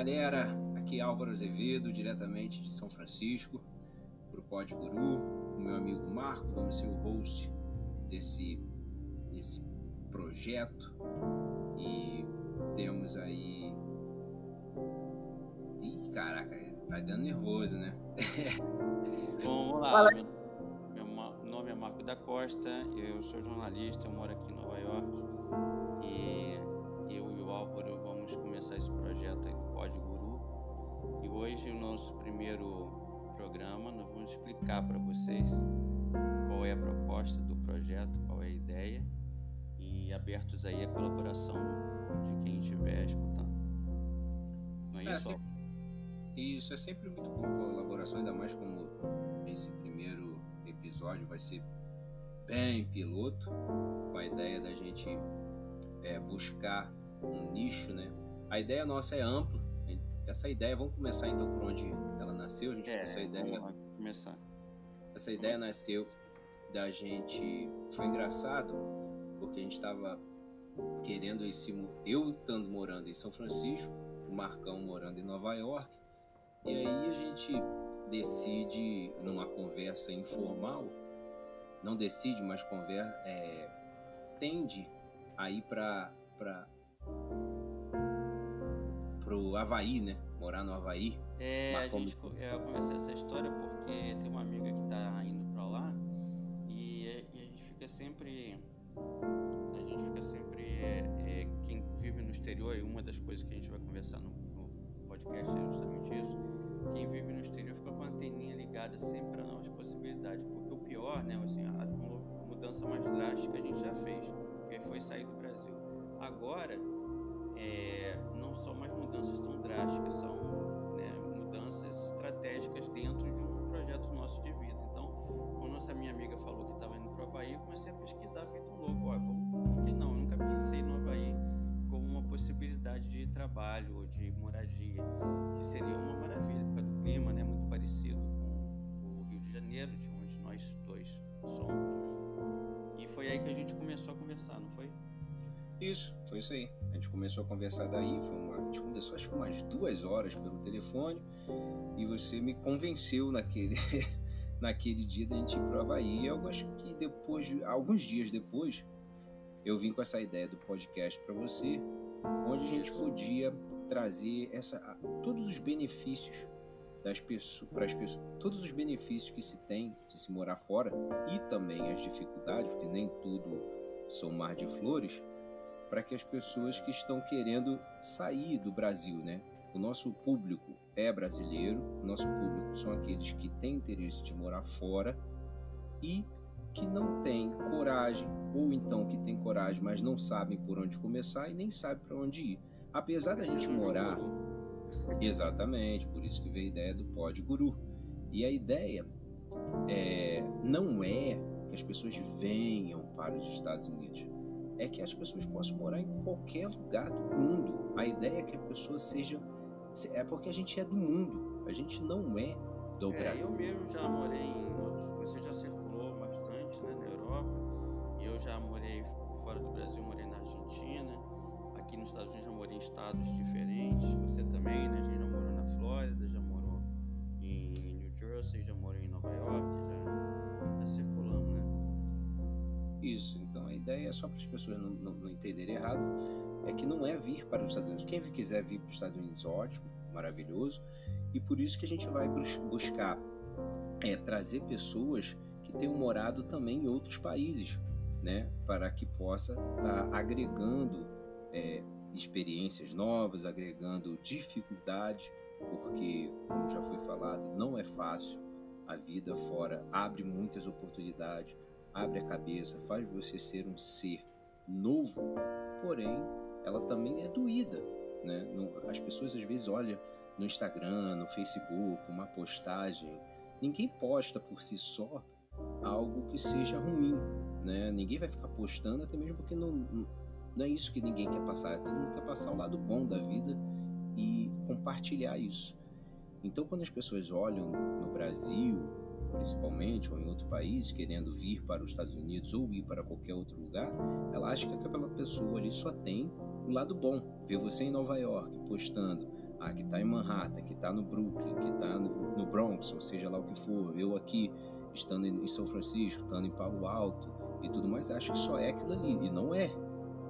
galera, aqui é Álvaro Azevedo, diretamente de São Francisco, para o Pod Guru, o meu amigo Marco, vamos ser o host desse, desse projeto e temos aí. Ih, caraca, tá dando nervoso, né? Bom, vamos lá. Meu, meu nome é Marco da Costa, eu sou jornalista, eu moro aqui em Nova York e eu e o Álvaro vamos começar esse projeto aí hoje, o nosso primeiro programa, nós vamos explicar para vocês qual é a proposta do projeto, qual é a ideia e abertos aí a colaboração de quem estiver escutando. Não é, É, isso? sempre- Isso é sempre muito bom colaboração, ainda mais como esse primeiro episódio vai ser bem piloto, com a ideia da gente é, buscar um nicho, né? A ideia nossa é ampla. Essa ideia, vamos começar então por onde ela nasceu. A gente É, essa vamos ideia, lá começar. essa ideia nasceu da gente. Foi engraçado porque a gente estava querendo esse. Eu estando morando em São Francisco, o Marcão morando em Nova York, e aí a gente decide, numa conversa informal, não decide, mas conversa, é, tende a ir para pro Havaí, né? Morar no Havaí. É, a gente, é, eu comecei essa história porque tem uma amiga que tá indo pra lá e, é- e a gente fica sempre. A gente fica sempre. É, é, quem vive no exterior, e uma das coisas que a gente vai conversar no, no podcast é justamente isso. Quem vive no exterior fica com a anteninha ligada sempre para novas possibilidades, porque o pior, né, assim, a mu- mudança mais drástica a gente já fez, que foi sair do Brasil. Agora, é, não são mais mudanças tão drásticas, são Isso, aí. A gente começou a conversar daí, foi uma, a gente conversou acho que umas duas horas pelo telefone e você me convenceu naquele, naquele dia da gente ir pro Havaí. Eu acho que depois, de- alguns dias depois, eu vim com essa ideia do podcast para você, onde a gente podia trazer essa, todos os benefícios das pessoas, para as pessoas, todos os benefícios que se tem de se morar fora e também as dificuldades, porque nem tudo são mar de flores para que as pessoas que estão querendo sair do Brasil, né? O nosso público é brasileiro, o nosso público são aqueles que têm interesse de morar fora e que não têm coragem, ou então que têm coragem, mas não sabem por onde começar e nem sabem para onde ir. Apesar da gente morar. Exatamente, por isso que veio a ideia do Pod Guru. E a ideia é, não é que as pessoas venham para os Estados Unidos, é que as pessoas possam morar em qualquer lugar do mundo. A ideia é que a pessoa seja. É porque a gente é do mundo, a gente não é do É, eu Brasil. mesmo já morei em outros. Pessoas não, não, não entenderem errado, é que não é vir para os Estados Unidos. Quem quiser vir para os Estados Unidos, ótimo, maravilhoso. E por isso que a gente vai bus- buscar é, trazer pessoas que tenham morado também em outros países, né? Para que possa estar agregando é, experiências novas, agregando dificuldades, porque, como já foi falado, não é fácil. A vida fora abre muitas oportunidades, abre a cabeça, faz você ser um ser novo, porém ela também é doída, né? As pessoas às vezes olham no Instagram, no Facebook, uma postagem, ninguém posta por si só algo que seja ruim, né? Ninguém vai ficar postando, até mesmo porque não não é isso que ninguém quer passar, todo mundo quer passar o lado bom da vida e compartilhar isso. Então, quando as pessoas olham no Brasil, principalmente, ou em outro país, querendo vir para os Estados Unidos ou ir para qualquer outro lugar, ela acha que aquela pessoa ali só tem o lado bom. Ver você em Nova York postando Ah, que está em Manhattan, que está no Brooklyn, que está no, no, Bronx, ou seja lá o que for. Eu aqui, estando em, em São Francisco, estando em Palo Alto e tudo mais, acho que só é aquilo ali. E não é.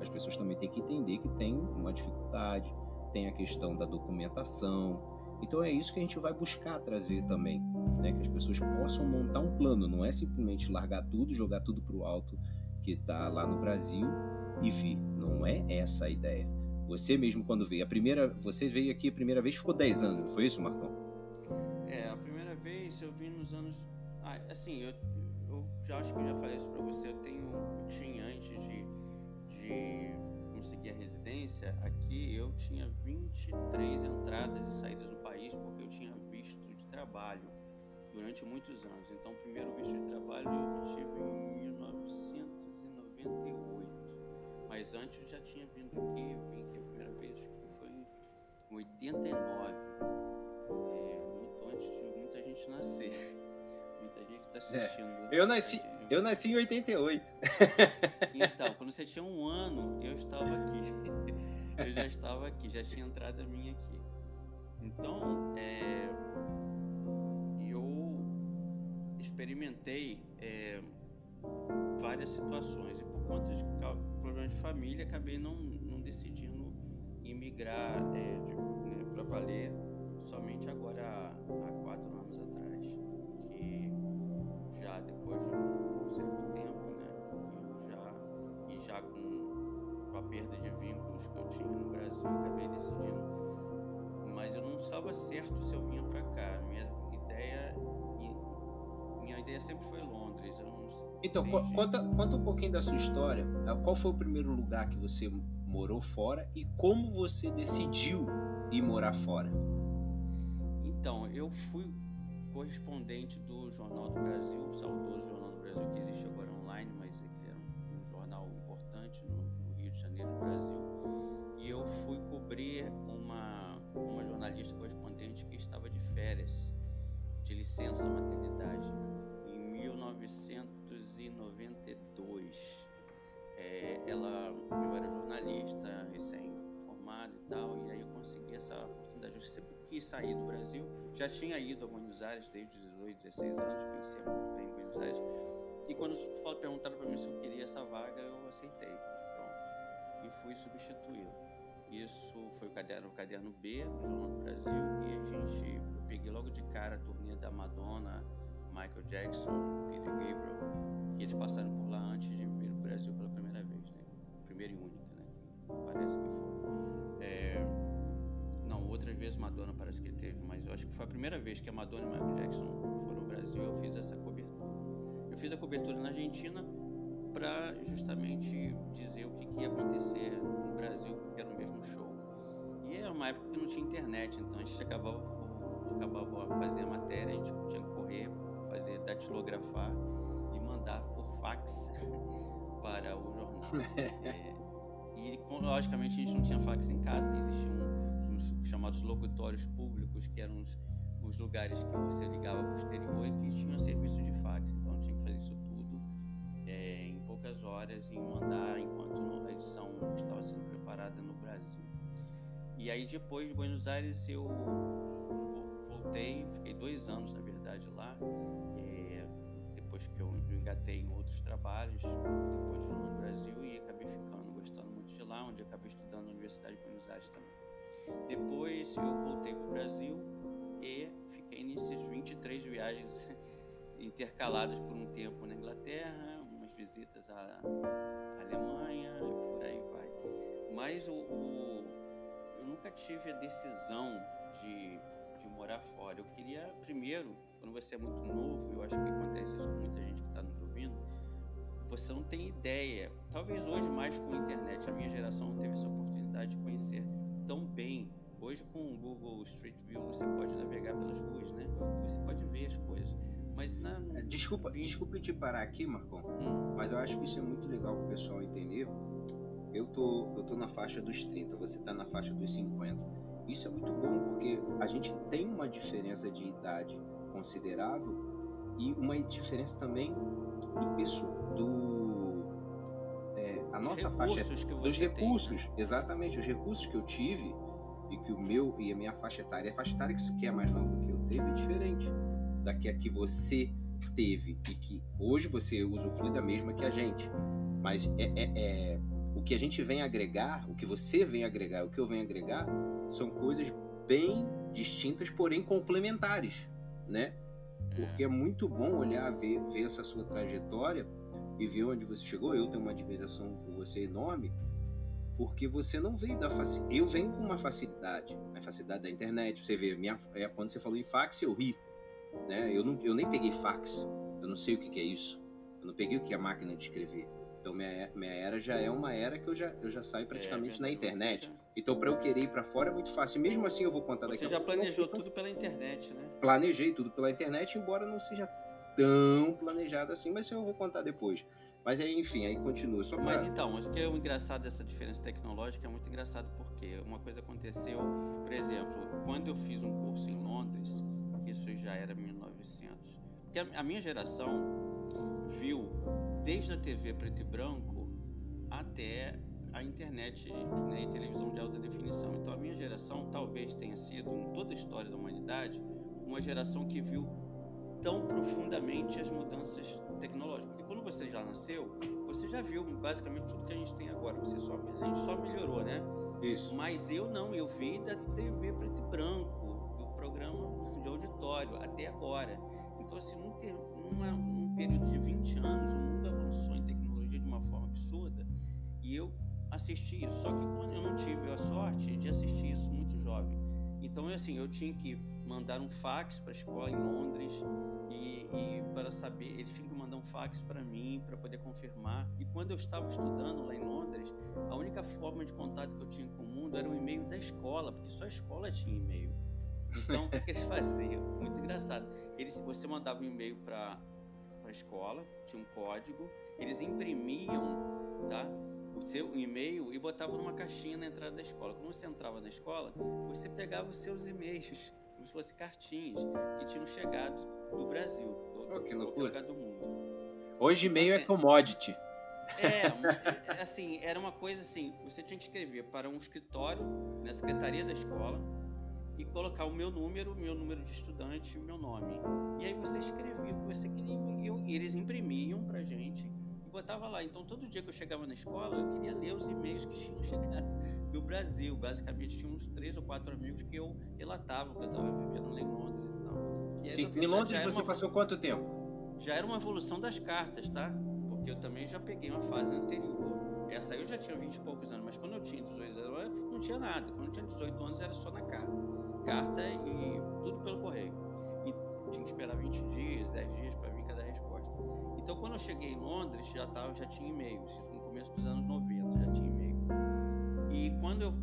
As pessoas também têm que entender que tem uma dificuldade, tem a questão da documentação. Então é isso que a gente vai buscar trazer também, né? que as pessoas possam montar um plano, não é simplesmente largar tudo, jogar tudo para o alto que está lá no Brasil e vir. Não é essa a ideia. Você mesmo quando veio, a primeira, você veio aqui a primeira vez ficou 10 anos, foi isso, Marcão? É, a primeira vez eu vim nos anos, ah, assim, eu, eu já acho que já falei isso para você, eu tenho, tinha antes de, de conseguir a residência aqui, eu tinha 23 entradas e saídas no país porque eu tinha visto de trabalho durante muitos anos. Então, o primeiro visto de trabalho eu tive em 1998. Mas antes eu já tinha vindo aqui, eu vim aqui a primeira vez, que foi em 89. É, muito antes de muita gente nascer. Muita gente está é, assistindo. É, eu nasci. Eu nasci em 88. Então, quando você tinha um ano, eu estava aqui. Eu já estava aqui, já tinha entrada minha aqui. Então, é, experimentei é, várias situações e por conta de problemas de família acabei não, não decidindo imigrar é, né, para valer somente agora há, há ideia sempre foi Londres não então, conta, conta um pouquinho da sua história. Ah, qual foi o primeiro lugar que você morou fora e como você decidiu ir morar fora? Então, eu fui correspondente do Jornal do Brasil, o saudoso Jornal do Brasil, que existe agora online, mas ele era um, jornal importante no, no, Rio de Janeiro, no Brasil. E eu fui cobrir uma, uma jornalista correspondente que estava de férias, de licença maternidade, em 1900 é, ela, eu era jornalista, recém-formado e tal, e aí eu consegui essa oportunidade. Eu sempre quis sair do Brasil, já tinha ido a Buenos Aires desde os 18, 16 anos, conhecia muito bem Buenos Aires. E quando perguntaram para mim se eu queria essa vaga, eu aceitei, pronto, e fui substituído. Isso foi o caderno, o caderno B do Jornal do Brasil, que a gente, peguei logo de cara a turnê da Madonna, Michael Jackson, eles passaram por lá antes de vir ao Brasil pela primeira vez, né? Primeira e única, né? Parece que foi. É... Não, outras vezes Madonna parece que teve, mas eu acho que foi a primeira vez que a Madonna e Michael Jackson foram ao Brasil eu fiz essa cobertura. Eu fiz a cobertura na Argentina para justamente dizer o que, que ia acontecer no Brasil, porque era o mesmo show. E era uma época que não tinha internet, então a gente acabava, acabava fazer a matéria, a gente tinha que correr fazer datilografar fax para o jornal. é, e logicamente a gente não tinha fax em casa, existiam uns chamados locutórios públicos, que eram os, lugares que você ligava para o exterior e que tinham serviço de fax. Então tinha que fazer isso tudo é, em poucas horas e mandar enquanto a edição estava sendo preparada no Brasil. E aí depois de Buenos Aires eu voltei, fiquei dois anos na verdade lá, é, depois que eu engatei em outros trabalhos, depois de no Brasil e acabei ficando, gostando muito de lá, onde acabei estudando na Universidade de Buenos Aires também. Depois eu voltei para o Brasil e fiquei nessas 23 viagens intercaladas por um tempo na Inglaterra, umas visitas à Alemanha, por aí vai. Mas o, o, eu nunca tive a decisão de de morar fora. Eu queria, primeiro, quando você é muito novo, eu acho que acontece isso com muita gente que está nos ouvindo, você não tem ideia. Talvez hoje mais com a internet, a minha geração não teve essa oportunidade de conhecer tão bem. Hoje com o Google Street View você pode navegar pelas ruas, né? Você pode ver as coisas. Mas na, é, desculpa, desculpa te parar aqui, Marcon, hum. mas eu acho que isso é muito legal para o pessoal entender. Eu tô, eu tô na faixa dos 30, você está na faixa dos 50 isso é muito bom porque a gente tem uma diferença de idade considerável e uma diferença também do pessoal, do é, a nossa faixa dos recursos, tem, né? exatamente os recursos que eu tive e que o meu e a minha faixa etária, a faixa etária que, que é mais nova do que eu teve é diferente da que a que você teve e que hoje você usufrui da mesma que a gente. Mas é, é, é, o que a gente vem agregar, o que você vem agregar, o que eu venho agregar, são coisas bem distintas, porém complementares, né? Porque é muito bom olhar, ver, ver essa sua trajetória e ver onde você chegou. Eu tenho uma admiração por você enorme, porque você não veio da facilidade. Eu venho com uma facilidade, a facilidade da internet. Você vê, minha, é, quando você falou em fax, eu ri. Né? Eu, não, eu nem peguei fax, eu não sei o que, que é isso. Eu não peguei o que é a máquina de escrever. Então minha, minha era já é uma era que eu já, eu já saio praticamente é, na internet. Já... Então para eu querer ir para fora é muito fácil. Mesmo assim eu vou contar daqui Você já planejou tudo pela internet, né? Planejei tudo pela internet, embora não seja tão planejado assim, mas eu vou contar depois. Mas aí, enfim, aí continua. Pra... Mas então, mas o que é o engraçado dessa diferença tecnológica é muito engraçado porque uma coisa aconteceu, por exemplo, quando eu fiz um curso em Londres, isso já era 1900, porque a minha geração viu desde a TV preto e branco até a internet né, e televisão de alta definição. Então a minha geração talvez tenha sido, em toda a história da humanidade, uma geração que viu tão profundamente as mudanças tecnológicas quando você já nasceu, você já viu basicamente tudo que a gente tem agora. Você só, a gente só melhorou, né? Isso. Mas eu não, eu vi da TV preto e branco, do programa de auditório até agora. Então, assim, num, ter, numa, num período de 20 anos, o mundo avançou em tecnologia de uma forma absurda e eu assisti isso. Só que quando eu não tive a sorte de assistir isso muito jovem. Então, assim, eu tinha que mandar um fax para a escola em Londres e, e para saber, eles tinham que mandar um fax para mim para poder confirmar. E quando eu estava estudando lá em Londres, a única forma de contato que eu tinha com o mundo era o e-mail da escola, porque só a escola tinha e-mail. Então, o que, que eles faziam? Muito engraçado. Eles, você mandava um e-mail para a escola, tinha um código, eles imprimiam, tá? O seu e-mail e botava numa caixinha na entrada da escola. Quando você entrava na escola, você pegava os seus e-mails, como se fossem cartinhas que tinham chegado do Brasil, do, oh, que lugar do mundo. Hoje então, e-mail é assim, é commodity. É, é, assim, era uma coisa assim, você tinha que escrever para um escritório na secretaria da escola e colocar o meu número, meu número de estudante e o meu nome. E aí você escrevia o que você queria e eles imprimiam pra gente botava lá. Então, todo dia que eu chegava na escola, eu queria ler os e-mails que tinham chegado do Brasil. Basicamente, tinha uns três ou quatro amigos que eu relatava que eu estava vivendo em Londres e tal. Que, Sim, verdade, em Londres você uma... passou quanto tempo? Já era uma evolução das cartas, tá? Porque eu também já peguei uma fase anterior. Essa aí eu já tinha 20 e poucos anos, mas quando eu tinha 18 anos, não tinha nada. Quando eu tinha 18 anos, era só na carta. Carta e tudo pelo correio. E tinha que esperar 20 dias, 10 dias para. Então, quando eu cheguei em Londres, já, tava, já tinha e-mail. Isso no começo dos anos 90, já tinha e-mail. E quando eu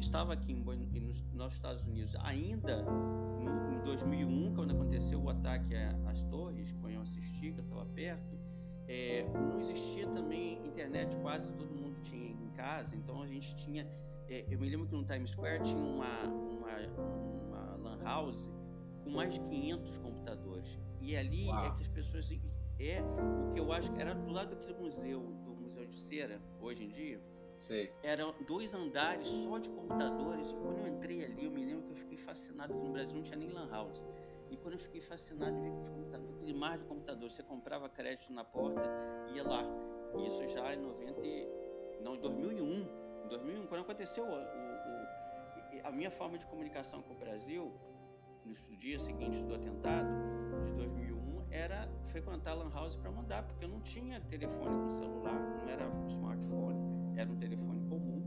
estava aqui em, nos, nos, Estados Unidos, ainda no, em 2001, quando aconteceu o ataque às torres, quando eu assisti, que eu estava perto, é, não existia também internet, quase todo mundo tinha em casa. Então, a gente tinha... É, eu me lembro que no Times Square tinha uma, uma, uma lan house com mais de 500 computadores. E ali é Uau. é que as pessoas é o que eu acho que era do lado daquele museu, do Museu de Cera, hoje em dia. Sei. Eram dois andares só de computadores. E quando eu entrei ali, eu me lembro que eu fiquei fascinado, porque no Brasil não tinha nem Lan House. E quando eu fiquei fascinado ver aquele, computador, aquele mar de computador, você comprava crédito na porta, ia lá. Isso já em 90. Não, em 2001. Em 2001, quando aconteceu o, o, a minha forma de comunicação com o Brasil, nos dias seguintes do atentado de 2001, era frequentar a Lan House para mandar, porque eu não tinha telefone com celular, não era smartphone, era um telefone comum.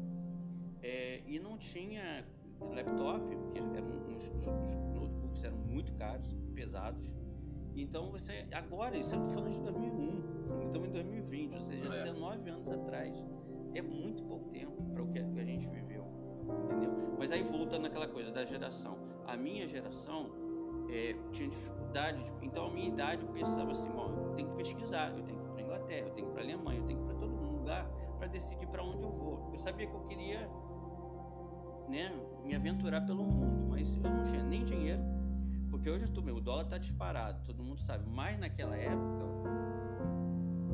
É, e não tinha laptop, porque eram, os, os, notebooks eram muito caros, pesados. Então você. Agora, isso eu estou falando de 2001, então em 2020, ou seja, é. 19 anos atrás. É muito pouco tempo para o que a gente viveu. Entendeu? Mas aí volta naquela coisa da geração. A minha geração é, tinha dificuldade. De, então, a minha idade, eu pensava assim: bom, eu tenho que pesquisar, eu tenho que ir para Inglaterra, eu tenho que ir para Alemanha, eu tenho que ir para todo lugar para decidir para onde eu vou. Eu sabia que eu queria né, me aventurar pelo mundo, mas eu não tinha nem dinheiro, porque hoje tô, meu, o dólar está disparado, todo mundo sabe. Mas naquela época,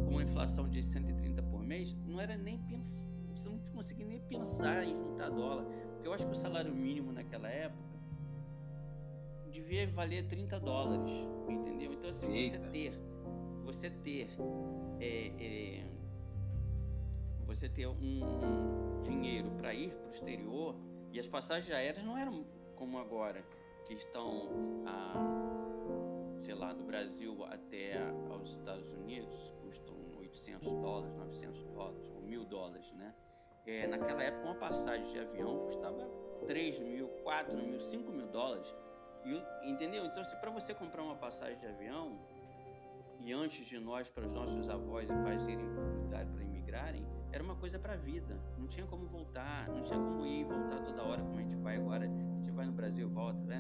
com uma inflação de 130 por mês, não era nem pensar, você não conseguia nem pensar em juntar dólar Porque eu acho que o salário mínimo naquela época devia valer 30 dólares, entendeu? Então, assim, Eita. você ter, você ter, é, é, você ter um dinheiro para ir para o exterior e as passagens aéreas não eram como agora, que estão, ah, sei lá, do Brasil até aos Estados Unidos, custam 800 dólares, 900 dólares, ou mil dólares, né? É, naquela época, uma passagem de avião custava 3 mil, 4 mil, 5 mil dólares. E, entendeu? Então, se para você comprar uma passagem de avião, e antes de nós, para os nossos avós e pais irem mudar para imigrarem, era uma coisa para a vida. Não tinha como voltar, não tinha como ir e voltar toda hora, como a gente vai agora. A gente vai no Brasil, volta, vai,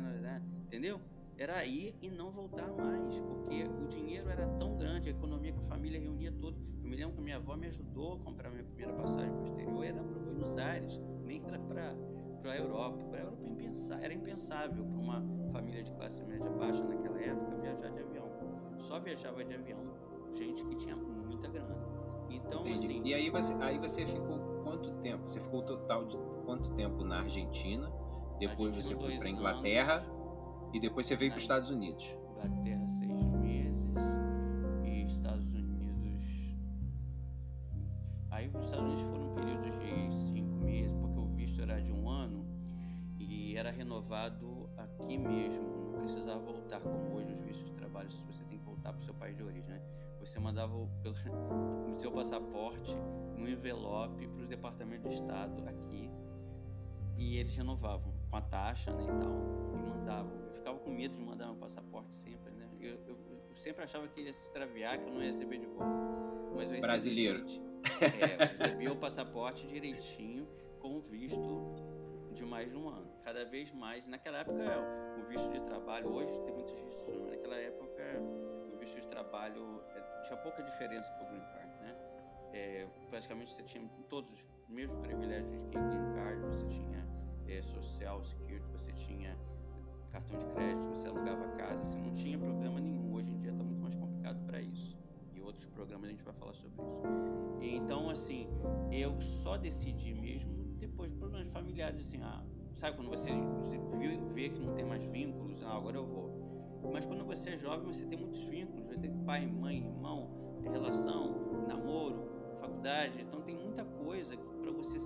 entendeu? Era ir e não voltar mais, porque o dinheiro era tão grande, a economia que a família reunia tudo. Eu me lembro que minha avó me ajudou a comprar minha primeira passagem para o exterior, era para Buenos Aires, nem era para para a Europa. Para a Europa era impensável para uma família de classe média baixa naquela época viajar de avião. Só viajava de avião gente que tinha muita grana. Então, Entendi. assim. E aí você, aí você ficou quanto tempo? Você ficou total de quanto tempo na Argentina? Depois você foi para Inglaterra anos, e depois você veio para os Estados Unidos. Inglaterra pelo, seu passaporte no envelope para os departamentos de Estado aqui e eles renovavam com a taxa né, e tal, e mandavam. Eu ficava com medo de mandar meu passaporte sempre, né? Eu, eu, eu sempre achava que ia se extraviar, que eu não ia receber de volta. Mas eu Brasileiro. É, eu recebia o passaporte direitinho, com o visto de mais de um ano. Cada vez mais. Naquela época, o visto de trabalho, hoje tem muitos mas naquela época, o visto de trabalho é, tinha pouca diferença para o Green Card, né? É, praticamente você tinha todos os mesmos privilégios de quem Green Card, você tinha é, social security, você tinha cartão de crédito, você alugava casa, você não tinha problema nenhum. Hoje em dia está muito mais complicado para isso. E outros programas a gente vai falar sobre isso. Então, assim, eu só decidi mesmo depois problemas familiares, assim, ah, sabe quando você vê que não tem mais vínculos, ah, agora eu vou. Mas quando você é jovem, você tem muitos vínculos, você tem pai, mãe, irmão, relação, namoro, faculdade, então tem muita coisa para você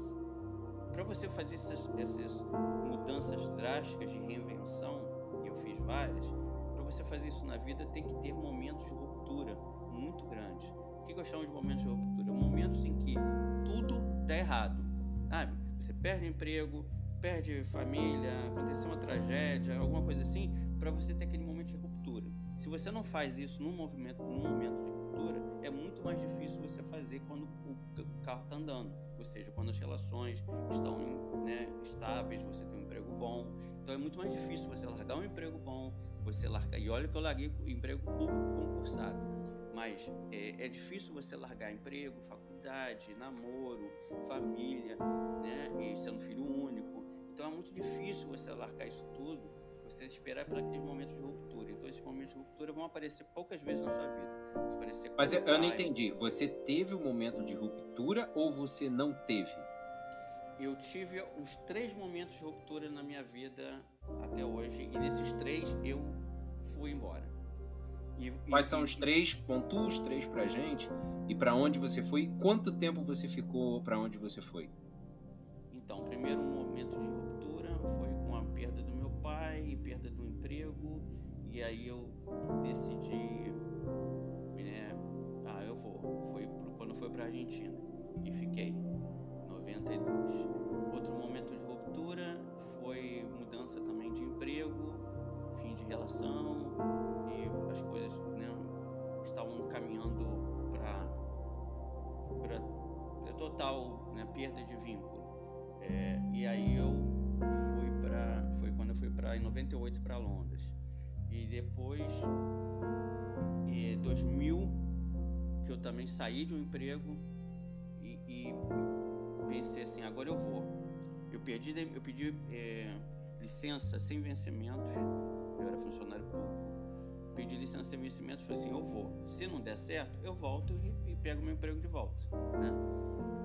para você fazer essas, essas mudanças drásticas de reinvenção, e eu fiz várias, para você fazer isso na vida tem que ter momentos de ruptura muito grandes. O que eu chamo de momentos de ruptura? Momentos em que tudo dá errado, sabe? Você perde emprego, perde família, aconteceu uma tragédia, alguma coisa assim, para você ter aquele. Se você não faz isso num movimento, num momento de ruptura, é muito mais difícil você fazer quando o carro está andando. Ou seja, quando as relações estão né, estáveis, você tem um emprego bom. Então é muito mais difícil você largar um emprego bom, você largar. E olha que eu larguei emprego público concursado. Mas é, é difícil você largar emprego, faculdade, namoro, família, né? E sendo filho único. Então é muito difícil você largar isso tudo, você esperar para aqueles momentos de ruptura. Esses momentos de ruptura vão aparecer poucas vezes na sua vida. Aparecer Mas eu, eu não entendi. Você teve o um momento de ruptura ou você não teve? Eu tive os três momentos de ruptura na minha vida até hoje e nesses três eu fui embora. E, Quais e, são os três? Pontua os três pra gente. E para onde você foi? Quanto tempo você ficou? Para onde você foi? Então, primeiro momento de ruptura foi com a perda do meu pai, perda. E aí eu decidi, né, ah, eu vou. Foi quando foi para Argentina e fiquei 92. Outro momento de ruptura foi mudança também de emprego, fim de relação e as coisas né, estavam caminhando para total né, perda de vínculo. É, e aí eu fui para foi quando eu fui para em 98 para Londres e depois em 2000 que eu também saí de um emprego e, e pensei assim agora eu vou eu perdi eu pedi é, licença sem vencimentos eu era funcionário público pedi licença sem vencimentos falei assim eu vou se não der certo eu volto e, e pego meu emprego de volta né?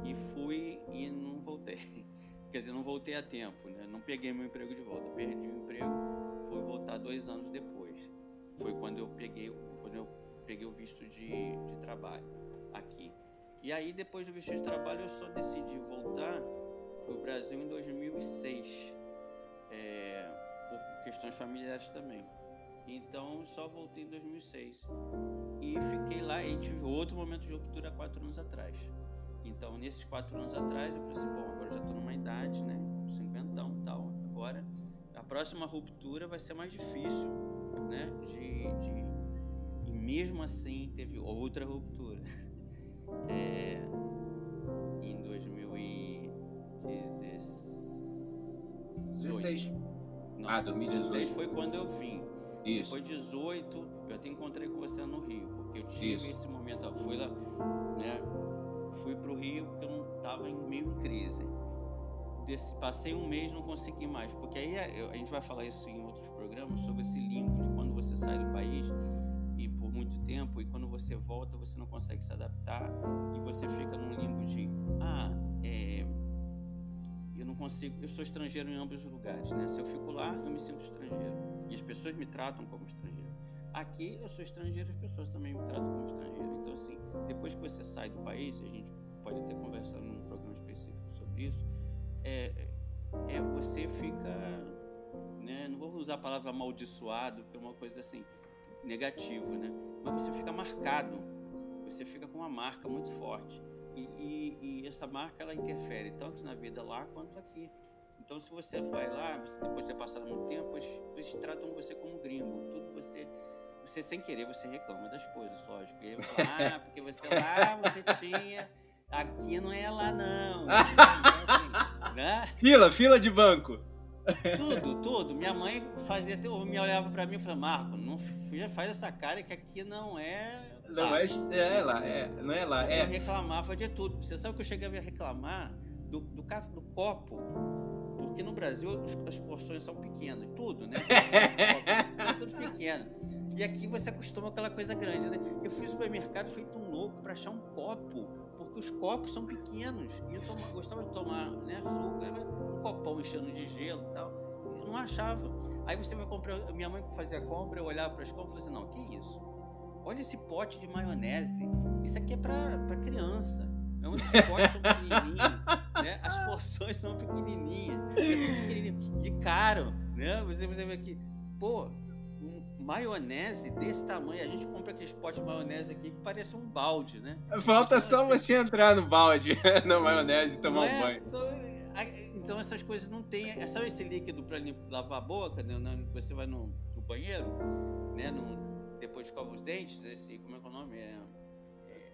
e fui e não voltei quer dizer, não voltei a tempo, né? Não peguei meu emprego de volta. Perdi o emprego, fui voltar dois anos depois. Foi quando eu peguei, quando eu peguei o visto de, de trabalho aqui. E aí, depois do visto de trabalho, eu só decidi voltar para o Brasil em 2006, é, por questões familiares também. Então, só voltei em 2006. E fiquei lá e tive outro momento de ruptura quatro anos atrás. Então, nesses quatro anos atrás, eu falei assim: bom, agora já estou numa idade, né? Cinquentão e tal. Agora, a próxima ruptura vai ser mais difícil, né? De, de... E mesmo assim, teve outra ruptura. É... Em 2016. Não, Ah, 2016 foi quando eu vim. Isso. Depois de 18, eu até encontrei com você no Rio, porque eu tive Isso. esse momento, ó, fui lá, né? Fui pro Rio porque eu não tava em, meio em crise. Desse- passei um mês não consegui mais, porque aí é- eu- a gente vai falar isso em outros programas sobre esse limbo de quando você sai do país e por muito tempo e quando você volta você não consegue se adaptar e você fica num limbo de ah é, eu não consigo eu sou estrangeiro em ambos os lugares né? Se eu fico lá eu me sinto estrangeiro. E as pessoas me tratam como estrangeiro. Aqui eu sou estrangeiro as pessoas também me tratam como estrangeiro. Então assim depois que você sai do país a gente pode até conversar num programa específico sobre isso é, é você fica né não vou usar a palavra amaldiçoado porque é uma coisa assim negativo, né? Mas você fica marcado, você fica com uma marca muito forte. E, e- e essa marca ela interfere tanto na vida lá quanto aqui. Então, se você vai lá, você- depois de ter passado muito tempo, eles, eles tratam você como gringo. Tudo você, você sem querer, você reclama das coisas, lógico. E aí, ah, porque você lá você tinha, aqui não é lá não. Então, assim, né? Fila, fila de banco. Tudo, tudo. Minha mãe fazia, até- me olhava pra mim e falava, Marco, não faz essa cara que aqui não é. Não lá." é, é lá, é, não é lá, Eu é. reclamava de tudo. Você sabe que eu cheguei a reclamar do, do, do copo. Porque no Brasil as porções são pequenas, tudo, né? tudo pequeno. E aqui você acostuma aquela coisa grande, né? Eu fui ao supermercado feito um louco pra achar um copo, porque os copos são pequenos. E eu toma- gostava de tomar né, né? um copão enchendo de gelo e tal. Eu não achava. Aí você vai comprar. Minha mãe fazia compra, eu olhava para as compras e falei assim: não, que isso? Olha esse pote de maionese. Isso aqui é pra criança. É potes são pequenininhos, né? As porções são pequenininhas, é pequenininho. E caro, né? Você, você vê aqui, pô, um maionese desse tamanho. A gente compra aqueles potes de maionese aqui que parece um balde, né? Falta Então, só assim- você entrar no balde, na maionese e tomar Não um é? banho. Então, a- então essas coisas não tem. é, Sabe esse líquido para lavar a boca? Né? Você vai no, no banheiro, né? No, depois escova os dentes, esse, como é que é o nome? É, é,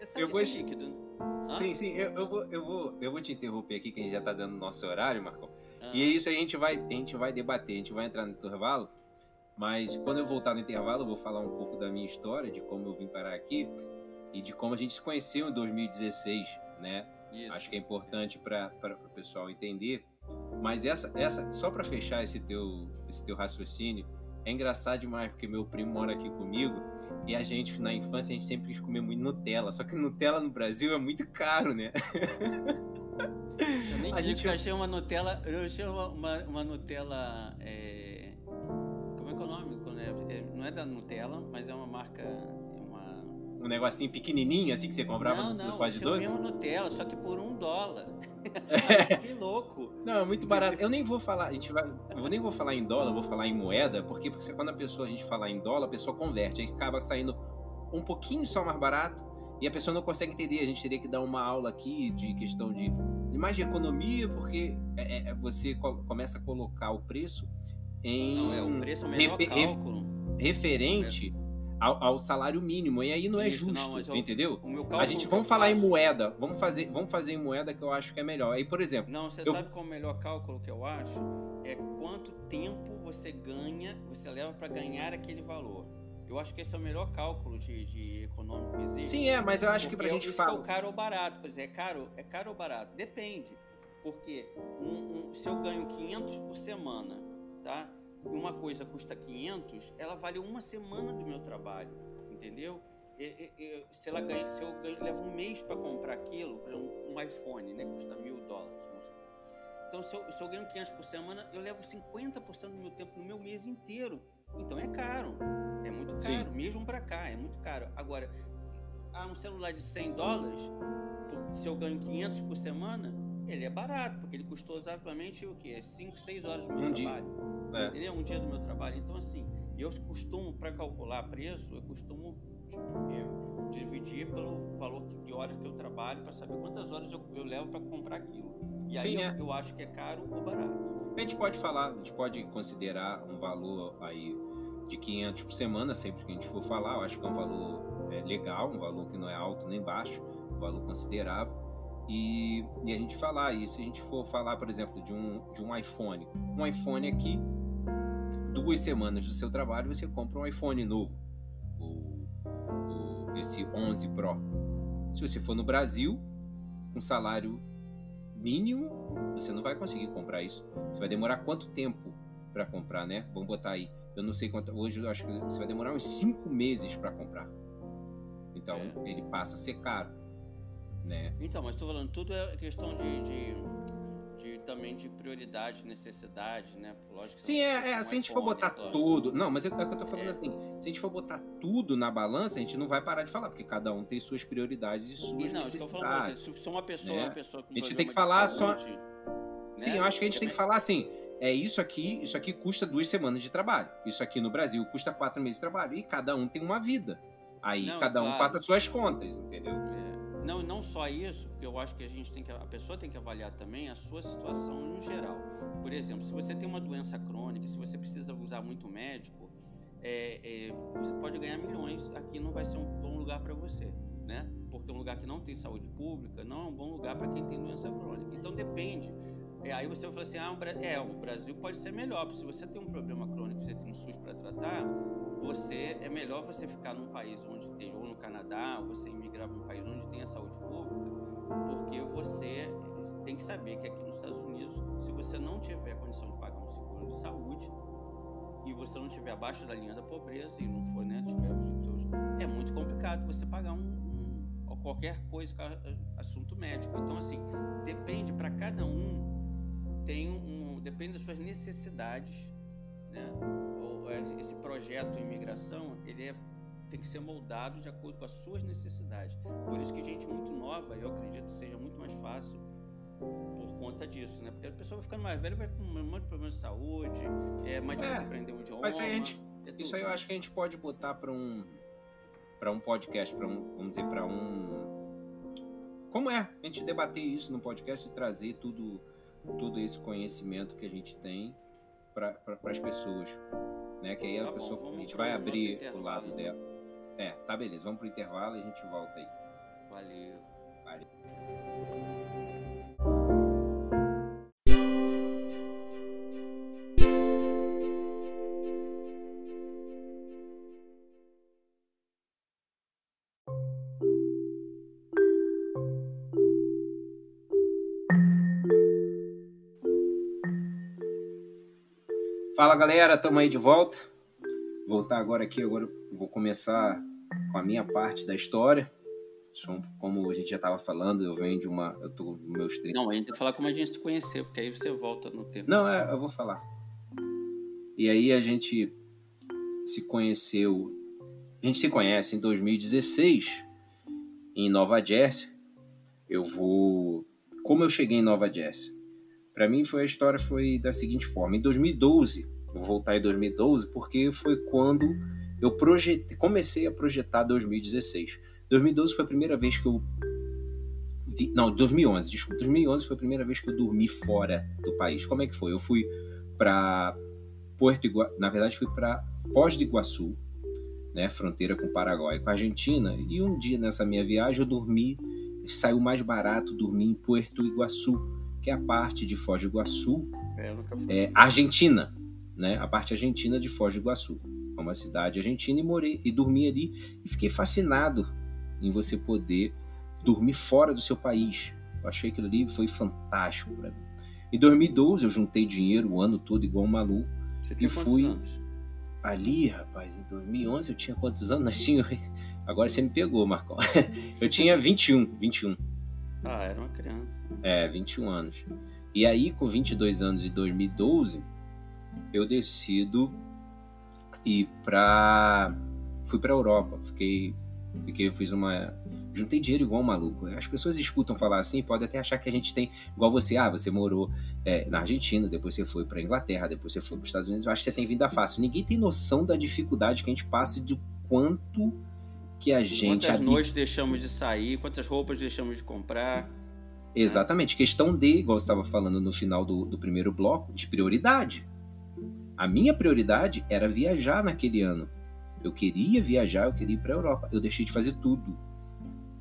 esse, Eu gost- líquido. né? Hã? Sim, sim, eu, eu, vou, eu, vou, eu vou te interromper aqui, que a gente já tá dando nosso horário, Marcão. Ah, E é isso a gente vai, a gente vai debater, a gente vai entrar no intervalo, mas quando eu voltar no intervalo, eu vou falar um pouco da minha história, de como eu vim parar aqui e de como a gente se conheceu em 2016, né? isso. Acho que é importante para o pessoal entender. Mas essa, essa só para fechar esse teu, esse teu raciocínio, é engraçado demais, porque meu primo mora aqui comigo e a gente, na infância, a gente sempre quis comer muito Nutella. Só que Nutella no Brasil é muito caro, né? Eu nem a digo gente- que eu achei uma Nutella. Eu achei uma, uma, uma Nutella. é, como é que é é- é- não é da Nutella, mas é uma marca. Uma... Um negocinho pequenininho, assim, que você comprava não, no não, quase achei o doce. mesmo Nutella, só que por um dólar. eu fiquei louco. Não, é muito barato. Eu nem vou falar, a gente vai, eu nem vou falar em dólar, eu vou falar em moeda, porque, porque quando a pessoa a gente falar em dólar, a pessoa converte, aí acaba saindo um pouquinho só mais barato e a pessoa não consegue entender. A gente teria que dar uma aula aqui de questão de, de mais de economia, porque é- é- você co- começa a colocar o preço em Não, é o preço é o melhor refe- ref- cálculo. referente ao, ao salário mínimo e aí não é Isso, justo, não, mas eu- entendeu? O meu cálculo A gente vamos falar em faço- moeda, vamos fazer, vamos fazer em moeda que eu acho que é melhor. Aí, por exemplo, Não, você Eu- sabe qual é o melhor cálculo que eu acho? É quanto tempo você ganha, você leva para ganhar aquele valor. Eu acho que esse é o melhor cálculo de, de econômico que existe. sim é, mas eu acho que pra Porque gente isso que é falar o caro ou barato. Por exemplo, é caro, é caro ou barato? Depende. Porque um- um- se eu ganho 500 por semana, tá? E uma coisa custa 500, ela vale uma semana do meu trabalho, entendeu? E- e- se, ela ganha, se eu ganho, levo um mês para comprar aquilo, para um, um iPhone, né? Custa mil dólares. Então, se eu, se eu ganho 500 por semana, eu levo 50% do meu tempo no meu mês inteiro. Então é caro. É muito caro, Sim. mesmo para cá, é muito caro. Agora, ah, um celular de 100 dólares, se eu ganho 500 por semana, ele é barato, porque ele custou exatamente o quê? 5, 6 horas do meu um trabalho. É. Entendeu? Um dia do meu trabalho. Então, assim, eu costumo, para calcular preço, eu costumo eu, dividir pelo valor de horas que eu trabalho para saber quantas horas eu, eu levo para comprar aquilo. E Sim, aí é. eu, eu acho que é caro ou barato. A gente pode falar, a gente pode considerar um valor aí de 500 por semana, sempre que a gente for falar. Eu acho que é um valor é, legal, um valor que não é alto nem baixo, um valor considerável. E, e a gente falar, e se a gente for falar, por exemplo, de um, de um iPhone, um iPhone aqui, duas semanas do seu trabalho, você compra um iPhone novo, o, o, esse 11 Pro. Se você for no Brasil, com salário mínimo, você não vai conseguir comprar isso. Você vai demorar quanto tempo para comprar, né? Vamos botar aí. Eu não sei quanto. Hoje eu acho que você vai demorar uns 5 meses para comprar. Então é. ele passa a ser caro. Né? Então, mas estou falando, tudo é questão de, de de, também de prioridade, necessidade, né? Lógico. Sim, é, é se a gente for botar tudo. Não, mas é, é o que eu tô falando é. assim. Se a gente for botar tudo na balança, a gente não vai parar de falar, porque cada um tem suas prioridades e suas e não, necessidades. Estou falando você, se uma pessoa, né? uma pessoa com A gente tem que falar saúde, só. Né? Sim, eu acho que a gente tem que falar assim. É isso aqui, isso aqui custa duas semanas de trabalho. Isso aqui no Brasil custa quatro meses de trabalho. E cada um tem uma vida. Aí não, cada claro. um passa suas contas, entendeu? É. Não, não só isso, porque eu acho que a gente tem que a pessoa tem que avaliar também a sua situação no geral. Por exemplo, se você tem uma doença crônica, se você precisa usar muito médico, é, é, você pode ganhar milhões. Aqui não vai ser um bom lugar para você, né? Porque um lugar que não tem saúde pública não é um bom lugar para quem tem doença crônica. Então depende. É, aí você vai falar assim, ah, é, o Brasil pode ser melhor. Se você tem um problema crônico, você tem um SUS para tratar, você é melhor você ficar num país onde tem, ou no Canadá, ou você imigrar para um país onde tem a saúde pública, porque você tem que saber que aqui nos Estados Unidos, se você não tiver condição de pagar um seguro de saúde e você não estiver abaixo da linha da pobreza e não for, né, tiver os é muito complicado você pagar um, um qualquer coisa, assunto médico. Então assim, depende para cada um tem um, depende das suas necessidades, né? esse projeto imigração, ele é, tem que ser moldado de acordo com as suas necessidades. Por isso que gente muito nova, eu acredito que seja muito mais fácil por conta disso, né? Porque a pessoa vai ficando mais velha, vai com um monte de problemas de saúde, é mais difícil é, aprender um idioma. Mas aí gente, é isso aí eu acho que a gente pode botar para um para um podcast, para um, vamos dizer, para um como é a gente debater isso no podcast e trazer tudo todo esse conhecimento que a gente tem para pra, as pessoas né? Que aí a tá pessoa, bom, a gente vai abrir o lado dela. É, tá beleza, vamos pro intervalo e a gente volta aí. Valeu. Valeu. Fala galera, estamos aí de volta. Voltar agora aqui, agora vou começar com a minha parte da história. Como a gente já estava falando, eu venho de uma. Eu tô meus 30. Não, a gente tem que falar como a gente se conheceu, porque aí você volta no tempo. Não, é, eu vou falar. E aí a gente se conheceu. A gente se conhece em 2016 em Nova Jersey. Eu vou. Como eu cheguei em Nova Jersey? Para mim foi a história foi da seguinte forma. Em 2012, vou voltar em 2012 porque foi quando eu projetei, comecei a projetar 2016. 2012 foi a primeira vez que eu vi, não, 2011, desculpa, 2011 foi a primeira vez que eu dormi fora do país. Como é que foi? Eu fui para Porto Iguaçu, na verdade fui para Foz do Iguaçu, né, fronteira com o Paraguai, com a Argentina, e um dia nessa minha viagem eu dormi, saiu mais barato dormir em Porto Iguaçu, que é a parte de Foz do Iguaçu, é, é, Argentina, né? A parte argentina de Foz do Iguaçu. Uma cidade argentina e morei e dormi ali e fiquei fascinado em você poder dormir fora do seu país. Eu achei aquilo ali foi fantástico para mim. Em 2012 eu juntei dinheiro o ano todo igual um maluco e fui anos? ali, rapaz, em 2011 eu tinha quantos anos? Nasci, agora você me pegou, Marcão. Eu tinha 21, 21. Ah, era uma criança. É, 21 anos. E aí, com 22 anos de 2012, eu decido ir para fui para Europa. Fiquei, fiquei, fiz uma juntei dinheiro igual um maluco. As pessoas escutam falar assim, podem até achar que a gente tem, igual você, ah, você morou é, na Argentina, depois você foi para Inglaterra, depois você foi para os Estados Unidos. Eu acho que você tem vida fácil. Ninguém tem noção da dificuldade que a gente passa de quanto que a gente. Quantas noites deixamos de sair, quantas roupas deixamos de comprar. Exatamente. Questão de, igual você estava falando no final do, do primeiro bloco, de prioridade. A minha prioridade era viajar naquele ano. Eu queria viajar, eu queria ir para a Europa. Eu deixei de fazer tudo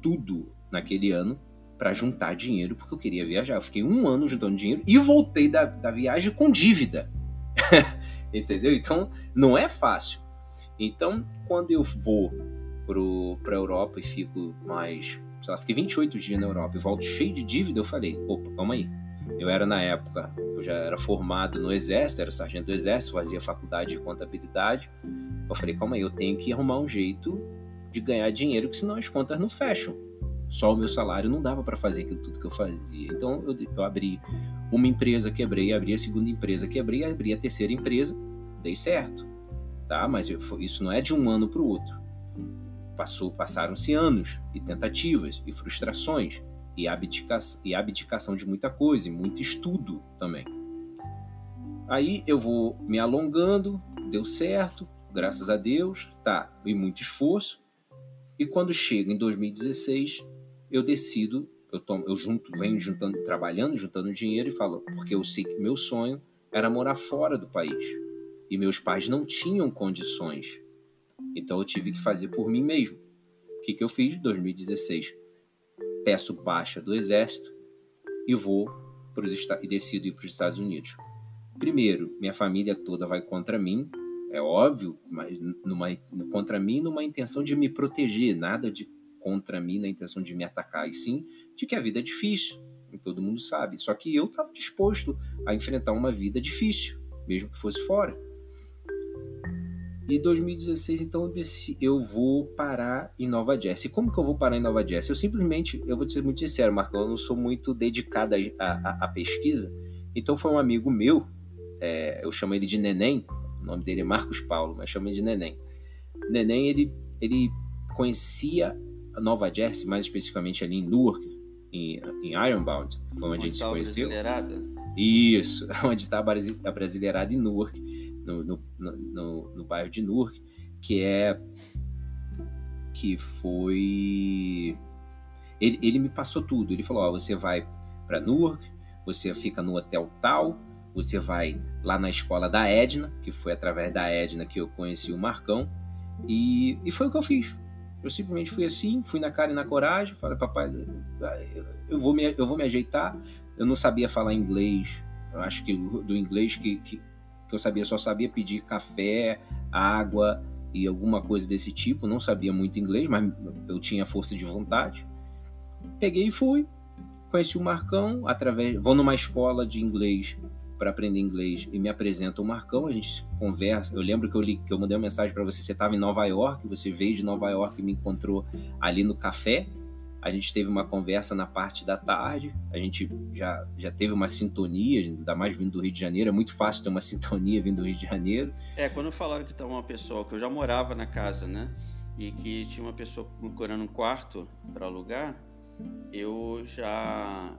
tudo naquele ano para juntar dinheiro, porque eu queria viajar. Eu fiquei um ano juntando dinheiro e voltei da, da viagem com dívida. Entendeu? Então, não é fácil. Então, quando eu vou para a Europa e fico mais. Sei lá, fiquei 28 dias na Europa e volto cheio de dívida, eu falei: opa, calma aí. Eu era na época, eu já era formado no Exército, era sargento do Exército, fazia faculdade de contabilidade. Eu falei: calma aí, eu tenho que arrumar um jeito de ganhar dinheiro, que senão as contas não fecham. Só o meu salário não dava para fazer aquilo tudo que eu fazia. Então eu, eu abri uma empresa, quebrei, abri a segunda empresa, quebrei, abri a terceira empresa, dei certo. Tá? Mas eu, isso não é de um ano para o outro. Passou, passaram-se anos e tentativas e frustrações e, abdica e abdicação de muita coisa e muito estudo também. Aí eu vou me alongando, deu certo, graças a Deus, tá, e muito esforço, e quando chega em 2016, eu decido, eu, tomo, eu junto, venho juntando, trabalhando, juntando dinheiro e falo, porque eu sei que meu sonho era morar fora do país. E meus pais não tinham condições. Então eu tive que fazer por mim mesmo. O que, que eu fiz? Em 2016, peço baixa do exército e vou pros, e decido ir para os Estados Unidos. Primeiro, minha família toda vai contra mim, é óbvio, mas numa, contra mim numa intenção de me proteger, nada de contra mim na intenção de me atacar, e sim de que a vida é difícil, todo mundo sabe. Só que eu estava disposto a enfrentar uma vida difícil, mesmo que fosse fora. E 2016, então, eu vou parar em Nova Jersey. Como que eu vou parar em Nova Jersey? Eu simplesmente, eu vou te ser muito sincero, Marcão, eu não sou muito dedicado à pesquisa. Então foi um amigo meu, é, eu chamo ele de Neném, o nome dele é Marcos Paulo, mas chama de Neném. Neném, ele, ele conhecia a Nova Jersey, mais especificamente ali em Newark, em, em Ironbound, foi onde, onde a gente se conheceu. Isso, onde está a brasileirada em Newark, no, no, no, no, bairro de Newark, que é que foi ele, ele me passou tudo. Ele falou: ó, você vai para Newark, você fica no hotel tal, você vai lá na escola da Edna, que foi através da Edna que eu conheci o Marcão, e, e foi o que eu fiz. Eu simplesmente fui assim, fui na cara e na coragem, falei, papai, eu vou me, eu vou me ajeitar. Eu não sabia falar inglês, eu acho que do inglês que, que, que eu sabia, só sabia pedir café, água e alguma coisa desse tipo, não sabia muito inglês, mas eu tinha força de vontade. Peguei e fui, conheci o Marcão através, vou numa escola de inglês para aprender inglês e me apresenta o Marcão, a gente conversa. Eu lembro que eu, li, que eu mandei uma mensagem para você, você estava em Nova York, você veio de Nova York e me encontrou ali no café. A gente teve uma conversa na parte da tarde, a gente já, já teve uma sintonia, ainda mais vindo do Rio de Janeiro, é muito fácil ter uma sintonia vindo do Rio de Janeiro. É, quando falaram que estava uma pessoa, que eu já morava na casa, né? E que tinha uma pessoa procurando um quarto para alugar, eu já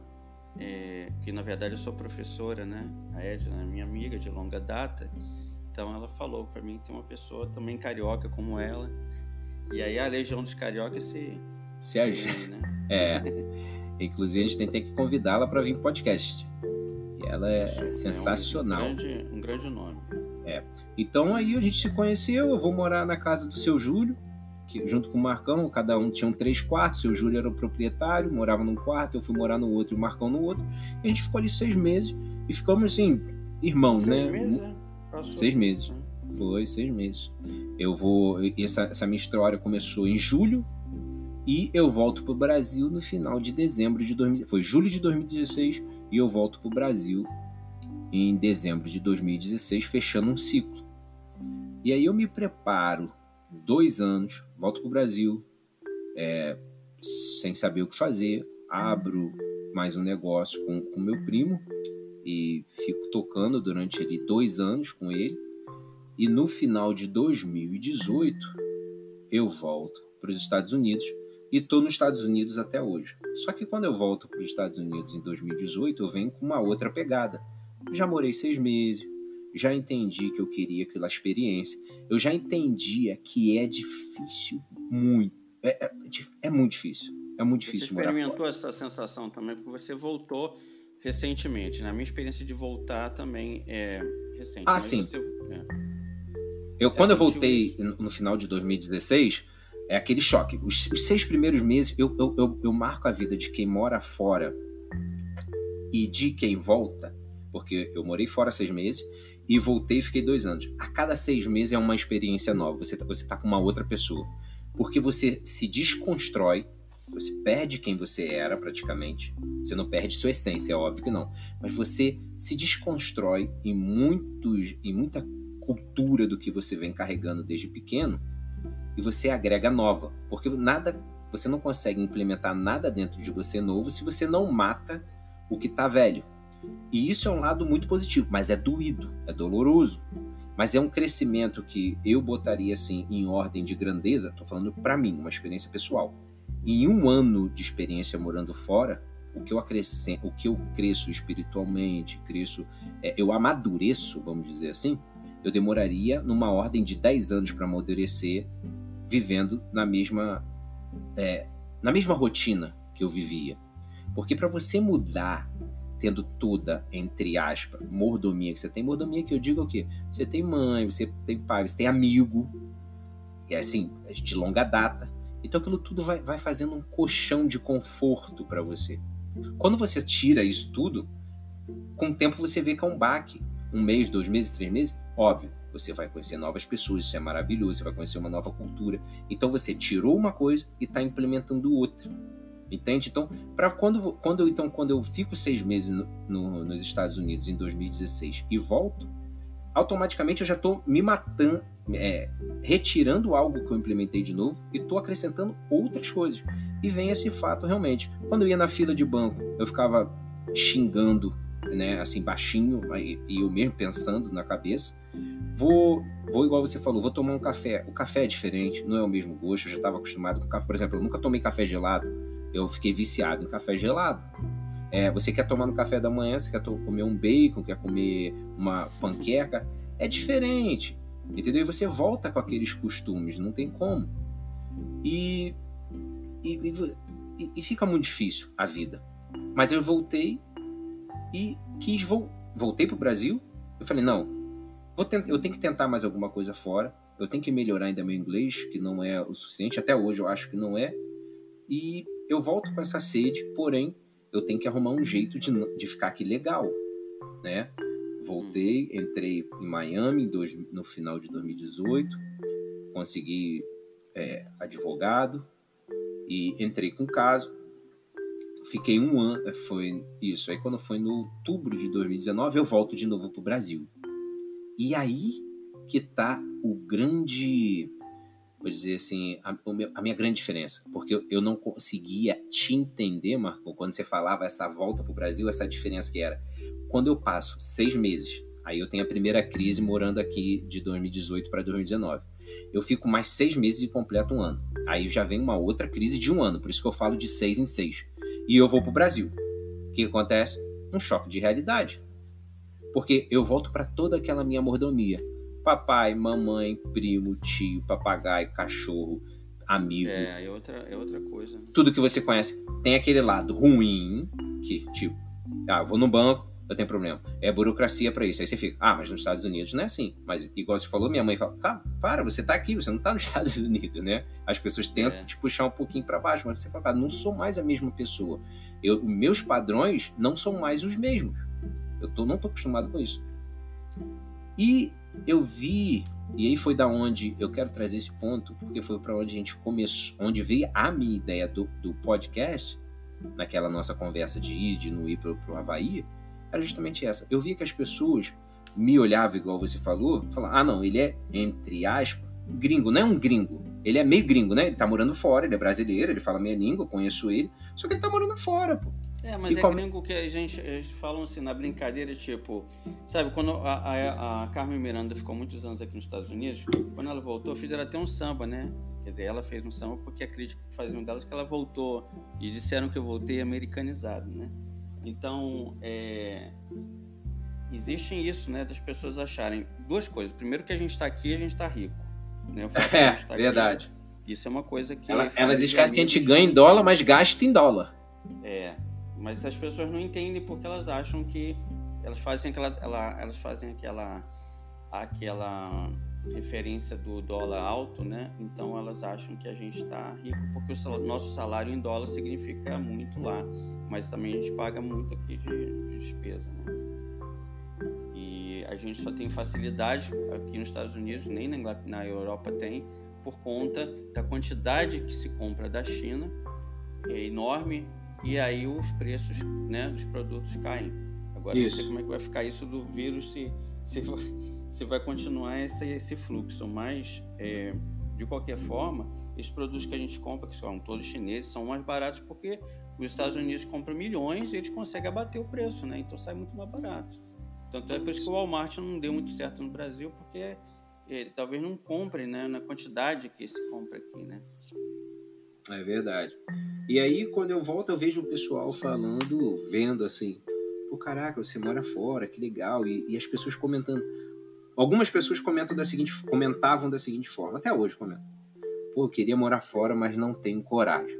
é, que na verdade eu sou professora, né? A Edna minha amiga de longa data. Então ela falou para mim que tem uma pessoa também carioca como ela. E aí a legião dos cariocas se se ajuda, né? É. Inclusive a gente tem, tem que convidá-la para vir pro podcast. E ela é Isso, sensacional. É um, grande, um grande nome. É. Então aí a gente se conheceu, eu vou morar na casa do seu Júlio que, junto com o Marcão, cada um tinha um três quartos, o Júlio era o proprietário, morava num quarto, eu fui morar no outro e o Marcão no outro. E a gente ficou ali seis meses e ficamos assim, irmãos, seis né? Meses, é? Seis meses. Uhum. Foi seis meses. Eu vou. Essa, essa minha história começou em julho e eu volto para o Brasil no final de dezembro de 2000. Foi julho de 2016 e eu volto para o Brasil em dezembro de 2016, fechando um ciclo. E aí eu me preparo dois anos, volto para o Brasil, é, sem saber o que fazer, abro mais um negócio com o meu primo e fico tocando durante ali dois anos com ele. E no final de 2018 eu volto para os Estados Unidos e estou nos Estados Unidos até hoje. Só que quando eu volto para os Estados Unidos em 2018 eu venho com uma outra pegada. Já morei seis meses, já entendi que eu queria aquela experiência, eu já entendia que é difícil muito, é, é, é muito difícil, é muito difícil. Você experimentou essa sensação também porque você voltou recentemente. Na né? minha experiência de voltar também é recente. Ah, sim. Você, é. Eu, você quando eu voltei isso? no final de 2016, é aquele choque. Os, os seis primeiros meses, eu, eu, eu, eu, marco a vida de quem mora fora e de quem volta, porque eu morei fora seis meses e voltei e fiquei dois anos. A cada seis meses é uma experiência nova. Você, tá, você tá com uma outra pessoa. Porque você se desconstrói você perde quem você era praticamente. Você não perde sua essência, é óbvio que não. Mas você se desconstrói em, muitos, em muita cultura do que você vem carregando desde pequeno e você agrega nova. Porque nada, você não consegue implementar nada dentro de você novo se você não mata o que está velho. E isso é um lado muito positivo, mas é doído, é doloroso. Mas é um crescimento que eu botaria assim em ordem de grandeza, estou falando para mim, uma experiência pessoal em um ano de experiência morando fora, o que eu acrescento, o que eu cresço espiritualmente, cresço, é, eu amadureço, vamos dizer assim, eu demoraria numa ordem de 10 anos para amadurecer, vivendo na mesma, é, na mesma rotina que eu vivia. Porque para você mudar, tendo toda, entre aspas, mordomia, que você tem mordomia que eu digo o quê? Você tem mãe, você tem pai, você tem amigo, é assim, de longa data, então aquilo tudo vai, vai fazendo um colchão de conforto para você. Quando você tira isso tudo, com o tempo você vê que é um baque. Um mês, dois meses, três meses, óbvio, você vai conhecer novas pessoas, isso é maravilhoso, você vai conhecer uma nova cultura. Então você tirou uma coisa e está implementando outra. Entende? Então, para quando, quando, então, quando eu fico seis meses no, no, nos Estados Unidos em 2016 e volto, automaticamente eu já estou me matando, é, retirando algo que eu implementei de novo e estou acrescentando outras coisas. E vem esse fato realmente. Quando eu ia na fila de banco, eu ficava xingando, né, assim, baixinho, e eu mesmo pensando na cabeça. Vou, vou igual você falou, vou tomar um café. O café é diferente, não é o mesmo gosto. Eu já estava acostumado com café. Por exemplo, eu nunca tomei café gelado. Eu fiquei viciado em café gelado. É, você quer tomar no café da manhã, você quer comer um bacon, quer comer uma panqueca. É diferente. Entendeu? E você volta com aqueles costumes, não tem como. E, e, e, e fica muito difícil a vida. Mas eu voltei e quis vo voltei para o Brasil. Eu falei, não, vou eu tenho que tentar mais alguma coisa fora. Eu tenho que melhorar ainda meu inglês, que não é o suficiente. Até hoje eu acho que não é. E eu volto com essa sede, porém, eu tenho que arrumar um jeito de, de ficar aqui legal, né? voltei, entrei em Miami dois, no final de 2018, consegui é, advogado e entrei com caso. Fiquei um ano, é, foi isso. Aí quando foi no outubro de 2019, eu volto de novo para o Brasil. E aí que tá o grande, vou dizer assim, a, a minha grande diferença. Porque eu, eu, não conseguia te entender, Marco, quando você falava essa volta para o Brasil, essa diferença que era quando eu passo seis meses, aí eu tenho a primeira crise morando aqui de 2018 para 2019. Eu fico mais seis meses e completo um ano. Aí já vem uma outra crise de um ano, por isso que eu falo de seis em seis. E eu vou para o Brasil. O que acontece? Um choque de realidade. Porque eu volto para toda aquela minha mordomia. Papai, mamãe, primo, tio, papagaio, cachorro, amigo. É, é outra, é outra coisa. Né? Tudo que você conhece. Tem aquele lado ruim, que, tipo, ah, vou no banco, eu tenho problema. É burocracia para isso. Aí você fica, ah, mas nos Estados Unidos não é assim. Mas, igual você falou, minha mãe fala, cara, para, você tá aqui, você não tá nos Estados Unidos, né? As pessoas tentam é. te puxar um pouquinho para baixo, mas você fala, cara, não sou mais a mesma pessoa. Eu, meus padrões não são mais os mesmos. Eu tô, não tô acostumado com isso. E eu vi, e aí foi da onde eu quero trazer esse ponto, porque foi para onde a gente começou, onde veio a minha ideia do, do podcast, naquela nossa conversa de ir, de não ir pro, pro Havaí, era justamente essa. Eu via que as pessoas me olhavam, igual você falou, falavam, ah, não, ele é, entre aspas, gringo, não é um gringo. Ele é meio gringo, né? Ele tá morando fora, ele é brasileiro, ele fala minha língua, conheço ele, só que ele tá morando fora, pô. É, mas e é como... gringo que a gente, fala assim, na brincadeira, tipo, sabe, quando a, a, a, Carmen Miranda ficou muitos anos aqui nos Estados Unidos, quando ela voltou, fizeram até um samba, né? Quer dizer, ela fez um samba porque a crítica que faziam delas que ela voltou, e disseram que eu voltei americanizado, né? Então, é, existe isso, né, das pessoas acharem duas coisas. Primeiro que a gente está aqui e a gente está rico. Né? É, tá verdade. Aqui, isso é uma coisa que... Ela, elas esquecem que a gente ganha em dólar, mas gasta em dólar. É, mas as pessoas não entendem porque elas acham que elas fazem aquela, ela, elas fazem aquela, aquela referência do dólar alto, né? Então elas acham que a gente está rico porque o salário, nosso salário em dólar significa muito lá, mas também a gente paga muito aqui de, de despesa, né? E a gente só tem facilidade aqui nos Estados Unidos, nem na, na Europa tem, por conta da quantidade que se compra da China, é enorme, e aí os preços né, dos produtos caem. Agora isso. não sei como é que vai ficar isso do vírus, se, se, vai, se vai continuar esse, esse fluxo, mas é, de qualquer forma, esses produtos que a gente compra, que são todos chineses, são mais baratos porque os Estados Unidos compram milhões e eles conseguem abater o preço, né? Então sai muito mais barato. Tanto é por isso que o Walmart não deu muito certo no Brasil, porque ele talvez não compre né, na quantidade que se compra aqui, né? É verdade. E aí, quando eu volto, eu vejo o pessoal falando, vendo assim, pô, caraca, você mora fora, que legal. E, e as pessoas comentando. Algumas pessoas comentam da seguinte, comentavam da seguinte forma, até hoje comentam. Pô, eu queria morar fora, mas não tenho coragem.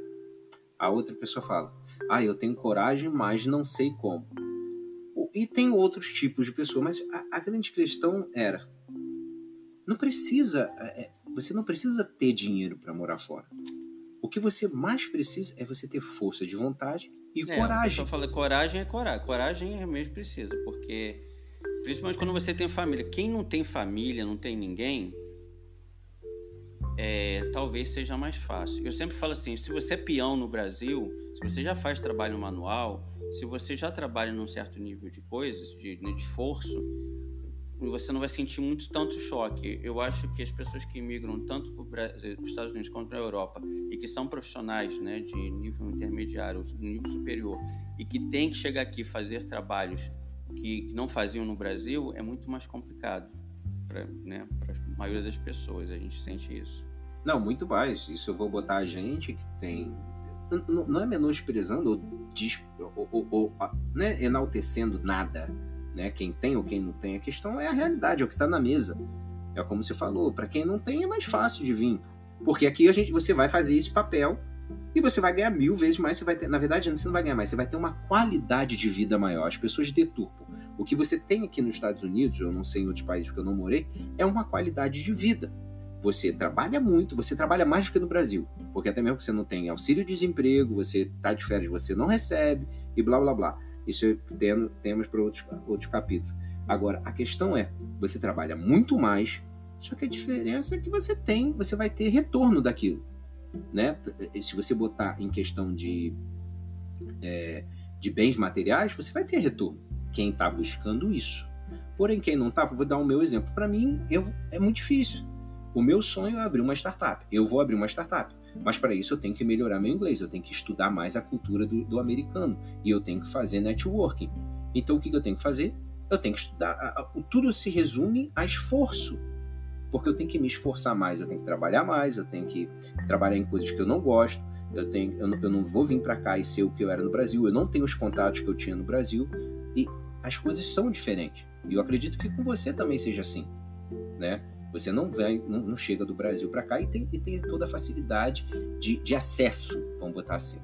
A outra pessoa fala, ah, eu tenho coragem, mas não sei como. E tem outros tipos de pessoa, mas a, a grande questão era, não precisa, é, é você não precisa ter dinheiro para morar fora. O que você mais precisa é você ter força de vontade e é, coragem. Eu falo coragem é coragem. Coragem é mesmo precisa, porque principalmente quando você tem família. Quem não tem família, não tem ninguém, é, talvez seja mais fácil. Eu sempre falo assim: se você é peão no Brasil, se você já faz trabalho manual, se você já trabalha num certo nível de coisas, de, de esforço, você não vai sentir muito tanto choque. Eu acho que as pessoas que migram tanto para os Estados Unidos quanto para a Europa e que são profissionais né, de nível intermediário, nível superior, e que têm que chegar aqui fazer trabalhos que, que não faziam no Brasil, é muito mais complicado para né, a maioria das pessoas. A gente sente isso. Não, muito mais. Isso eu vou botar a gente que tem. Não é menosprezando ou, ou, ou, ou né, enaltecendo nada né? Quem tem ou quem não tem, a questão é a realidade, é o que está na mesa. É como você falou, para quem não tem é mais fácil de vir. Porque aqui a gente, você vai fazer esse papel e você vai ganhar mil vezes mais. Você vai ter, na verdade, você não vai ganhar mais, você vai ter uma qualidade de vida maior. As pessoas deturpam. O que você tem aqui nos Estados Unidos, eu não sei em outros países que eu não morei, é uma qualidade de vida. Você trabalha muito, você trabalha mais do que no Brasil. Porque até mesmo que você não tem auxílio-desemprego, você está de férias, você não recebe, e blá blá blá. Isso tem, temos para outros, outros capítulos. Agora, a questão é, você trabalha muito mais, só que a diferença é que você tem, você vai ter retorno daquilo. Né? Se você botar em questão de, é, de bens materiais, você vai ter retorno. Quem está buscando isso. Porém, quem não está, vou dar o meu exemplo. Para mim, eu, é muito difícil. O meu sonho é abrir uma startup. Eu vou abrir uma startup. Mas para isso eu tenho que melhorar meu inglês, eu tenho que estudar mais a cultura do, do americano e eu tenho que fazer networking. Então o que, que eu tenho que fazer? Eu tenho que estudar. Tudo se resume a esforço. Porque eu tenho que me esforçar mais, eu tenho que trabalhar mais, eu tenho que trabalhar em coisas que eu não gosto. Eu, tenho, eu, não, eu não vou vir para cá e ser o que eu era no Brasil. Eu não tenho os contatos que eu tinha no Brasil. E as coisas são diferentes. E eu acredito que com você também seja assim. Né? Você não vem, não, não chega do Brasil para cá e tem, e tem toda a facilidade de, de acesso, vamos botar assim.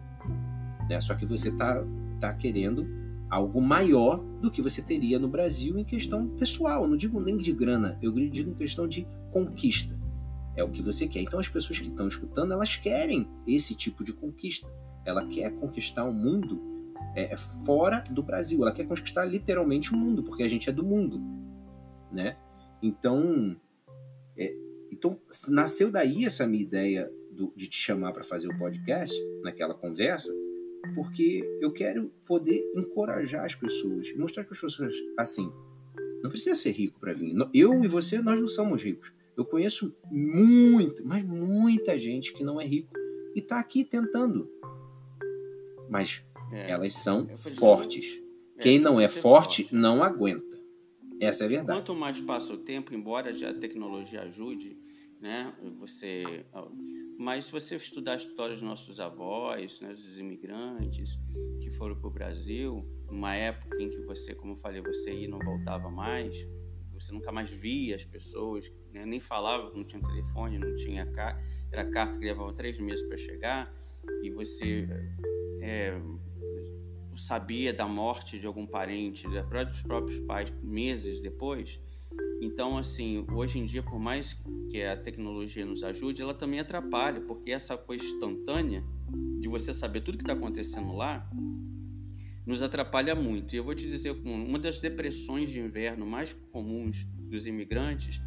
Né? Só que você tá, tá querendo algo maior do que você teria no Brasil em questão pessoal. não digo nem de grana, eu digo em questão de conquista. É o que você quer. Então as pessoas que estão escutando, elas querem esse tipo de conquista. Ela quer conquistar o um mundo é, fora do Brasil. Ela quer conquistar literalmente o mundo, porque a gente é do mundo, né? Então é, então, nasceu daí essa minha ideia do, de te chamar para fazer o podcast, naquela conversa, porque eu quero poder encorajar as pessoas, mostrar para as pessoas assim, não precisa ser rico para vir. Eu e você, nós não somos ricos. Eu conheço muito, mas muita gente que não é rico e está aqui tentando. Mas É. Elas são fortes. É, Quem não é forte, forte, não aguenta. Essa é a verdade. Quanto mais passa o tempo, embora a tecnologia ajude, né? Você, mas se você estudar a história dos nossos avós, né, dos imigrantes que foram para o Brasil, uma época em que você, como eu falei, você ia e não voltava mais, você nunca mais via as pessoas, né? nem falava, não tinha telefone, não tinha carta, era carta que levava três meses para chegar, e você é, sabia da morte de algum parente, dos próprios pais, meses depois. Então, assim, hoje em dia, por mais que a tecnologia nos ajude, ela também atrapalha, porque essa coisa instantânea de você saber tudo que está acontecendo lá nos atrapalha muito. E eu vou te dizer, uma das depressões de inverno mais comuns dos imigrantes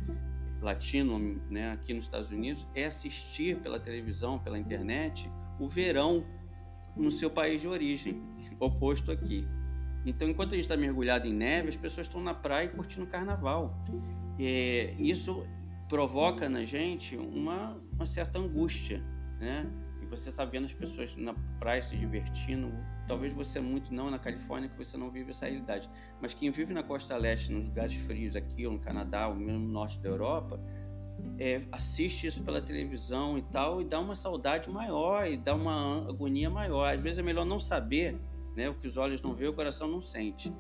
latinos né, aqui nos Estados Unidos é assistir pela televisão, pela internet, o verão no seu país de origem, oposto aqui. Então, enquanto a gente está mergulhado em neve, as pessoas estão na praia curtindo o carnaval. É, isso provoca na gente uma, uma certa angústia, né? E você está vendo as pessoas na praia se divertindo. Talvez você muito não na Califórnia que você não vive essa realidade, mas quem vive na costa leste, nos lugares frios aqui ou no Canadá, ou mesmo no norte da Europa, é, assiste isso pela televisão e tal, e dá uma saudade maior, e dá uma agonia maior. Às vezes é melhor não saber, né? O que os olhos não vê, o coração não sente.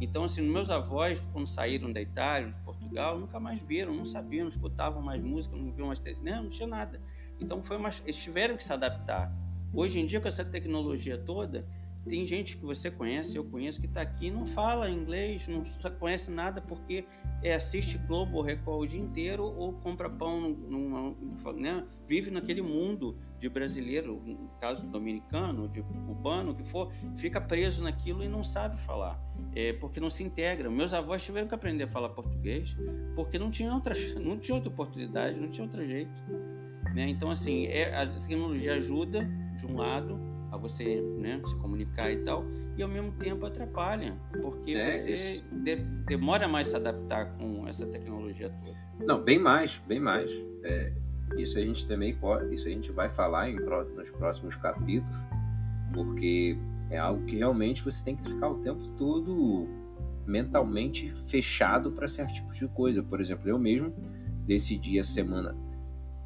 Então, assim, meus avós, quando saíram da Itália, de Portugal, nunca mais viram, não sabiam, não escutavam mais música, não viam mais. Né? Não tinha nada. Então, foi uma... eles tiveram que se adaptar. Hoje em dia, com essa tecnologia toda, tem gente que você conhece, eu conheço, que está aqui não fala inglês, não conhece nada porque é, assiste Globo Record o dia inteiro ou compra pão, né? vive naquele mundo de brasileiro, no caso dominicano, de cubano, que for, fica preso naquilo e não sabe falar, é, porque não se integra. Meus avós tiveram que aprender a falar português porque não tinha outra, não tinha outra oportunidade, não tinha outro jeito. Né? Então, assim, é, a tecnologia ajuda de um lado, a você né, se comunicar e tal, e ao mesmo tempo atrapalha, porque é, você de, demora mais a se adaptar com essa tecnologia toda. Não, bem mais, bem mais. É, isso a gente também pode, isso a gente vai falar em, nos próximos capítulos, porque é algo que realmente você tem que ficar o tempo todo mentalmente fechado para certo tipo de coisa. Por exemplo, eu mesmo decidi a semana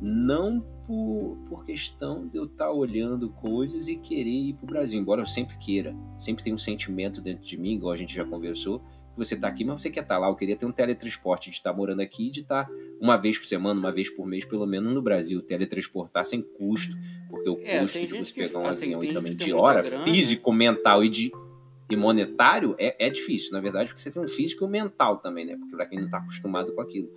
não por, por questão de eu estar tá olhando coisas e querer ir para o Brasil, embora eu sempre queira, sempre tenho um sentimento dentro de mim, igual a gente já conversou, que você está aqui, mas você quer estar tá lá. Eu queria ter um teletransporte de estar tá morando aqui e de estar uma vez por semana, uma vez por mês, pelo menos no Brasil, teletransportar sem custo, porque o é, custo de você pegar um assim, avião também de hora, grana, físico, mental e de e monetário é, é difícil, na verdade, porque você tem um físico e um mental também, né? Porque para quem não está acostumado com aquilo.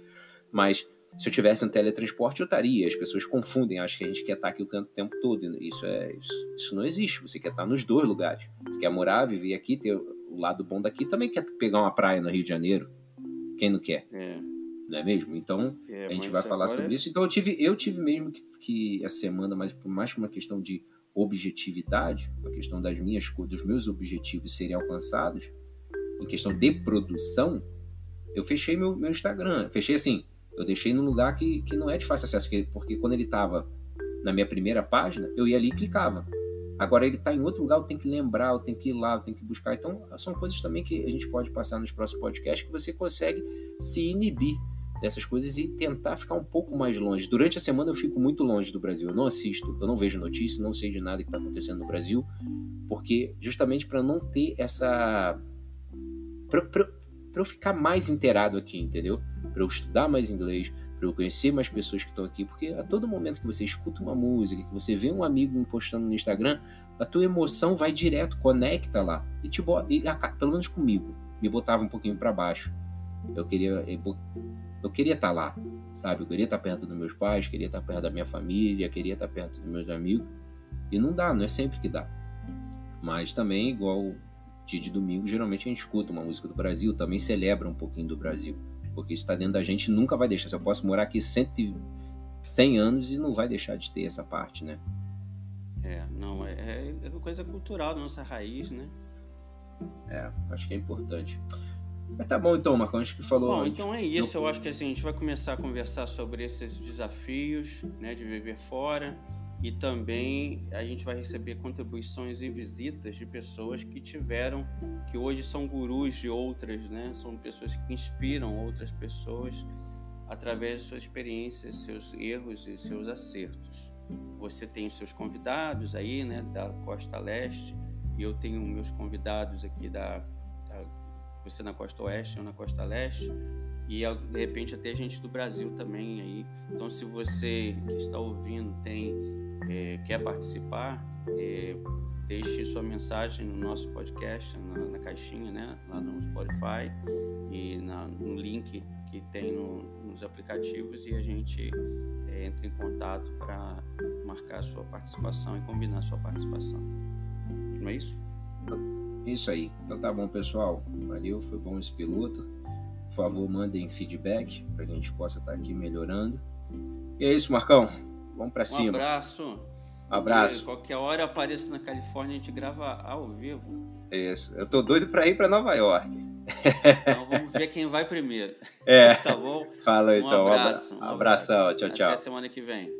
Mas se eu tivesse um teletransporte, eu estaria. As pessoas confundem, acham que a gente quer estar aqui o tempo todo. Isso, é, isso, isso não existe. Você quer estar nos dois lugares. Você quer morar, viver aqui, ter o lado bom daqui, também quer pegar uma praia no Rio de Janeiro. Quem não quer? É. Não é mesmo? Então, é, a gente vai falar sobre é... isso. Então, eu tive, eu tive mesmo que, que essa semana, mas por mais uma questão de objetividade, a questão das minhas dos meus objetivos serem alcançados, em questão de produção, eu fechei meu, meu Instagram. Fechei assim, eu deixei num lugar que, que não é de fácil acesso, porque, quando ele estava na minha primeira página, eu ia ali e clicava. Agora ele está em outro lugar, eu tenho que lembrar, eu tenho que ir lá, eu tenho que buscar. Então, são coisas também que a gente pode passar nos próximos podcasts que você consegue se inibir dessas coisas e tentar ficar um pouco mais longe. Durante a semana eu fico muito longe do Brasil. Eu não assisto, eu não vejo notícias, não sei de nada que está acontecendo no Brasil, porque justamente para não ter essa. Para eu ficar mais inteirado aqui, entendeu? para eu estudar mais inglês, para eu conhecer mais pessoas que estão aqui, porque a todo momento que você escuta uma música, que você vê um amigo postando no Instagram, a tua emoção vai direto, conecta lá e te bota, e, pelo menos comigo, me botava um pouquinho para baixo. Eu queria eu queria estar tá lá, sabe? Eu queria estar tá perto dos meus pais, queria estar tá perto da minha família, queria estar perto dos meus amigos. E não dá, não é sempre que dá. Mas também, igual dia de domingo, geralmente a gente escuta uma música do Brasil, também celebra um pouquinho do Brasil porque isso está dentro da gente nunca vai deixar. Se eu posso morar aqui 100, 100 anos e não vai deixar de ter essa parte, né? É, não, é, é uma coisa cultural da nossa raiz, né? É, acho que é importante. Mas tá bom então, Marcão, acho que falou. Bom, então é isso. Eu acho que assim, a gente vai começar a conversar sobre esses desafios, né, de viver fora. E também a gente vai receber contribuições e visitas de pessoas que tiveram, que hoje são gurus de outras, né? São pessoas que inspiram outras pessoas através de suas experiências, seus erros e seus acertos. Você tem os seus convidados aí, né, da costa leste, e eu tenho meus convidados aqui da, da você na costa oeste, eu na costa leste e de repente até gente do Brasil também aí. Então, se você que está ouvindo tem é, quer participar, é, deixe sua mensagem no nosso podcast, na, na, caixinha, né, lá no Spotify e na, no link que tem no, nos aplicativos e a gente é, entra em contato para marcar a sua participação e combinar a sua participação. Não é isso? Isso aí. Então tá bom, pessoal. Valeu, foi bom esse piloto. Por favor, mandem feedback para a gente possa estar tá aqui melhorando. E é isso, Marcão. Vamos para cima. Um abraço. Um abraço. E qualquer hora eu apareço na Califórnia, a gente grava ao vivo. Isso. Eu tô doido para ir para Nova York. Então vamos ver quem vai primeiro. É. tá bom? Fala então. Um abraço. Um abração. Tchau, tchau. Até semana que vem.